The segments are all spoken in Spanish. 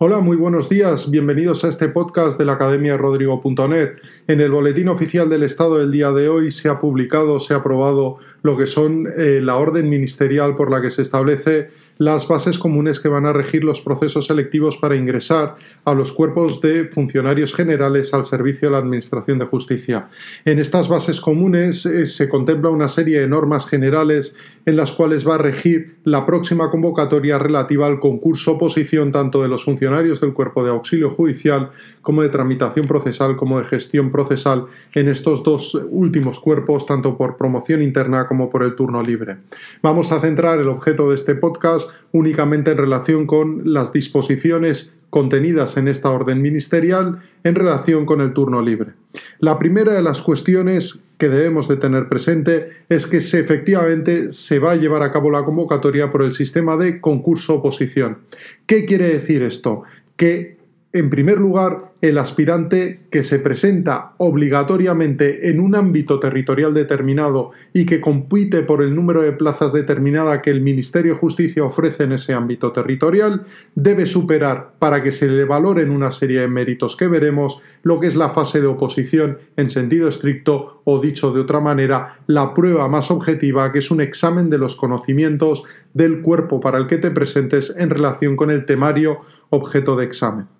Hola, muy buenos días. Bienvenidos a este podcast de la Academia Rodrigo.net. En el Boletín Oficial del Estado del día de hoy se ha publicado, se ha aprobado lo que son eh, la orden ministerial por la que se establece las bases comunes que van a regir los procesos selectivos para ingresar a los cuerpos de funcionarios generales al servicio de la Administración de Justicia. En estas bases comunes eh, se contempla una serie de normas generales en las cuales va a regir la próxima convocatoria relativa al concurso oposición tanto de los funcionarios del cuerpo de auxilio judicial como de tramitación procesal como de gestión procesal en estos dos últimos cuerpos, tanto por promoción interna como por el turno libre. Vamos a centrar el objeto de este podcast únicamente en relación con las disposiciones contenidas en esta orden ministerial en relación con el turno libre. La primera de las cuestiones que debemos de tener presente es que se, efectivamente se va a llevar a cabo la convocatoria por el sistema de concurso-oposición. ¿Qué quiere decir esto? Que en primer lugar, el aspirante que se presenta obligatoriamente en un ámbito territorial determinado y que compite por el número de plazas determinada que el Ministerio de Justicia ofrece en ese ámbito territorial, debe superar, para que se le valoren una serie de méritos que veremos, lo que es la fase de oposición en sentido estricto o dicho de otra manera, la prueba más objetiva que es un examen de los conocimientos del cuerpo para el que te presentes en relación con el temario objeto de examen.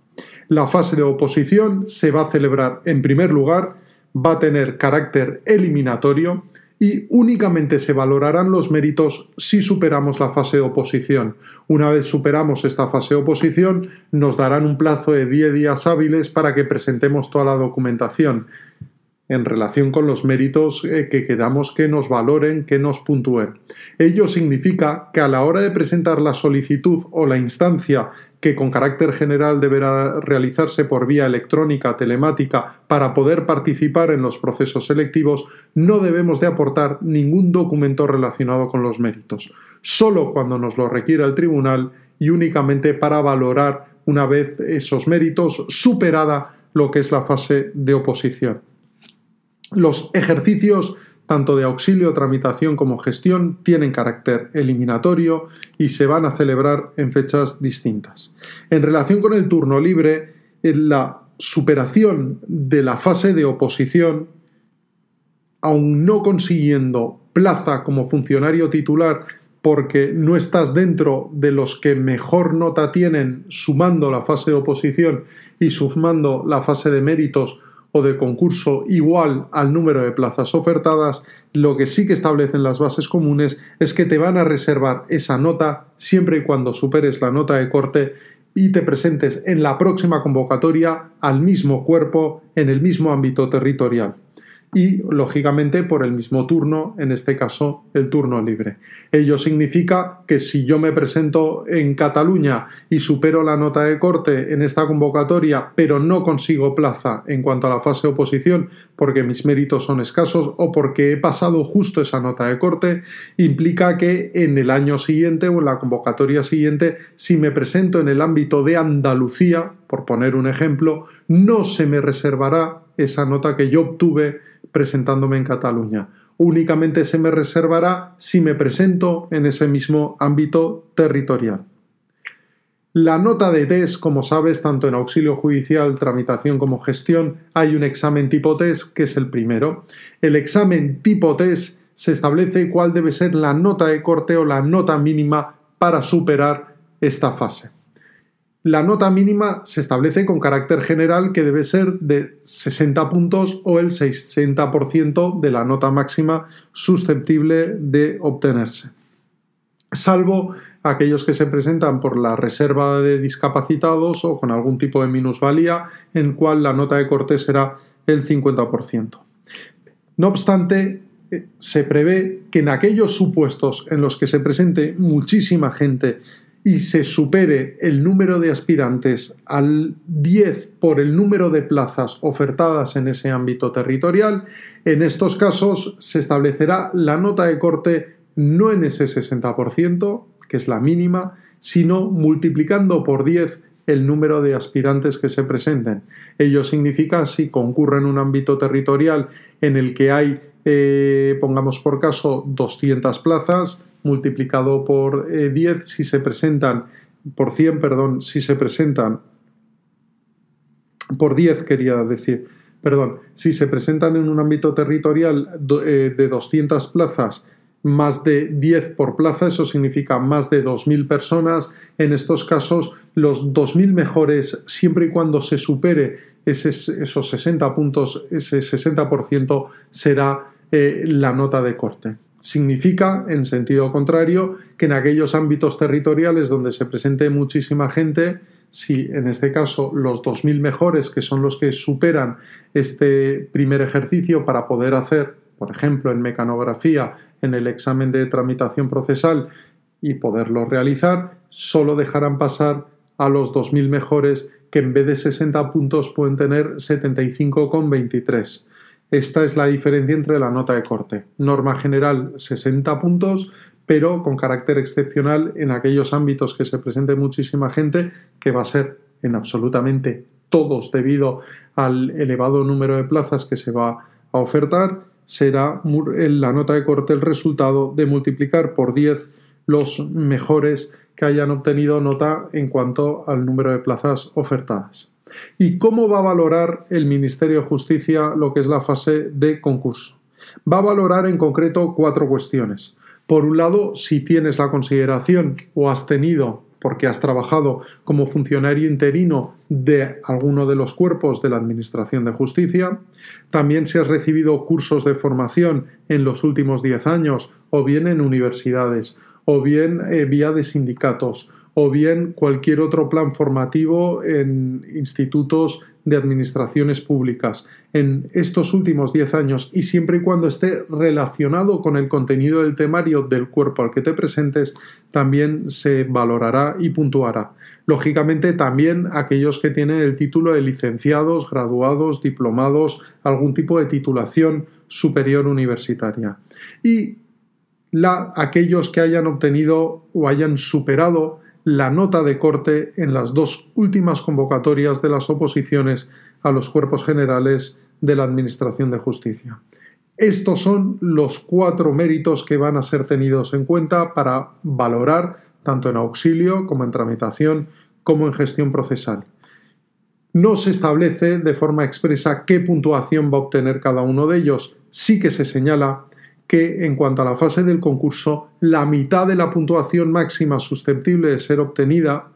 La fase de oposición se va a celebrar en primer lugar, va a tener carácter eliminatorio y únicamente se valorarán los méritos si superamos la fase de oposición. Una vez superamos esta fase de oposición, nos darán un plazo de 10 días hábiles para que presentemos toda la documentación en relación con los méritos eh, que queramos que nos valoren, que nos puntúen. Ello significa que a la hora de presentar la solicitud o la instancia que con carácter general deberá realizarse por vía electrónica, telemática, para poder participar en los procesos selectivos, no debemos de aportar ningún documento relacionado con los méritos, solo cuando nos lo requiera el tribunal y únicamente para valorar una vez esos méritos superada lo que es la fase de oposición. Los ejercicios tanto de auxilio, tramitación como gestión, tienen carácter eliminatorio y se van a celebrar en fechas distintas. En relación con el turno libre, la superación de la fase de oposición, aun no consiguiendo plaza como funcionario titular porque no estás dentro de los que mejor nota tienen sumando la fase de oposición y sumando la fase de méritos o de concurso igual al número de plazas ofertadas, lo que sí que establecen las bases comunes es que te van a reservar esa nota siempre y cuando superes la nota de corte y te presentes en la próxima convocatoria al mismo cuerpo en el mismo ámbito territorial y, lógicamente, por el mismo turno, en este caso, el turno libre. Ello significa que si yo me presento en Cataluña y supero la nota de corte en esta convocatoria, pero no consigo plaza en cuanto a la fase de oposición, porque mis méritos son escasos o porque he pasado justo esa nota de corte, implica que en el año siguiente o en la convocatoria siguiente, si me presento en el ámbito de Andalucía, por poner un ejemplo, no se me reservará esa nota que yo obtuve presentándome en Cataluña. Únicamente se me reservará si me presento en ese mismo ámbito territorial. La nota de test, como sabes, tanto en auxilio judicial, tramitación como gestión, hay un examen tipo test que es el primero. El examen tipo test se establece cuál debe ser la nota de corte o la nota mínima para superar esta fase. La nota mínima se establece con carácter general que debe ser de 60 puntos o el 60% de la nota máxima susceptible de obtenerse. Salvo aquellos que se presentan por la reserva de discapacitados o con algún tipo de minusvalía, en cual la nota de corte será el 50%. No obstante, eh, se prevé que en aquellos supuestos en los que se presente muchísima gente y se supere el número de aspirantes al 10 por el número de plazas ofertadas en ese ámbito territorial, en estos casos se establecerá la nota de corte no en ese 60%, que es la mínima, sino multiplicando por 10 el número de aspirantes que se presenten. Ello significa si concurre en un ámbito territorial en el que hay, eh, pongamos por caso, 200 plazas, multiplicado por 10 eh, si se presentan por 100, perdón, si se presentan, por 10 quería decir, perdón, si se presentan en un ámbito territorial eh, de 200 plazas, más de 10 por plaza, eso significa más de 2.000 personas. En estos casos, los 2.000 mejores, siempre y cuando se supere esos 60 puntos, ese 60% será eh, la nota de corte. Significa, en sentido contrario, que en aquellos ámbitos territoriales donde se presente muchísima gente, si en este caso los 2.000 mejores, que son los que superan este primer ejercicio para poder hacer, por ejemplo, en mecanografía, en el examen de tramitación procesal y poderlo realizar, solo dejarán pasar a los 2.000 mejores que en vez de 60 puntos pueden tener 75,23. Esta es la diferencia entre la nota de corte. Norma general 60 puntos, pero con carácter excepcional en aquellos ámbitos que se presente muchísima gente, que va a ser en absolutamente todos debido al elevado número de plazas que se va a ofertar, será la nota de corte el resultado de multiplicar por 10 los mejores que hayan obtenido nota en cuanto al número de plazas ofertadas. ¿Y cómo va a valorar el Ministerio de Justicia lo que es la fase de concurso? Va a valorar en concreto cuatro cuestiones. Por un lado, si tienes la consideración o has tenido, porque has trabajado como funcionario interino de alguno de los cuerpos de la Administración de Justicia, también si has recibido cursos de formación en los últimos diez años o bien en universidades o bien eh, vía de sindicatos o bien cualquier otro plan formativo en institutos de administraciones públicas en estos últimos 10 años y siempre y cuando esté relacionado con el contenido del temario del cuerpo al que te presentes, también se valorará y puntuará. Lógicamente también aquellos que tienen el título de licenciados, graduados, diplomados, algún tipo de titulación superior universitaria. Y la, aquellos que hayan obtenido o hayan superado la nota de corte en las dos últimas convocatorias de las oposiciones a los cuerpos generales de la Administración de Justicia. Estos son los cuatro méritos que van a ser tenidos en cuenta para valorar tanto en auxilio como en tramitación como en gestión procesal. No se establece de forma expresa qué puntuación va a obtener cada uno de ellos, sí que se señala que en cuanto a la fase del concurso, la mitad de la puntuación máxima susceptible de ser obtenida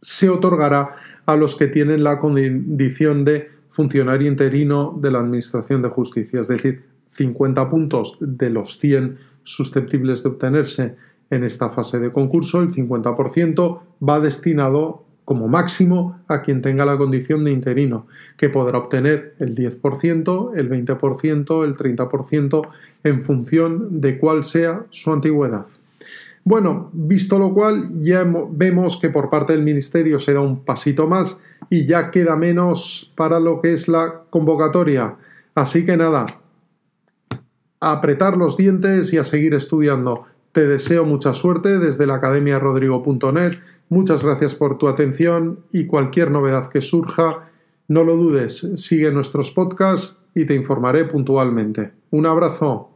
se otorgará a los que tienen la condición de funcionario interino de la Administración de Justicia, es decir, 50 puntos de los 100 susceptibles de obtenerse en esta fase de concurso, el 50% va destinado como máximo a quien tenga la condición de interino, que podrá obtener el 10%, el 20%, el 30% en función de cuál sea su antigüedad. Bueno, visto lo cual, ya vemos que por parte del Ministerio se da un pasito más y ya queda menos para lo que es la convocatoria. Así que nada, a apretar los dientes y a seguir estudiando. Te deseo mucha suerte desde la academia rodrigo.net Muchas gracias por tu atención y cualquier novedad que surja, no lo dudes, sigue nuestros podcasts y te informaré puntualmente. Un abrazo.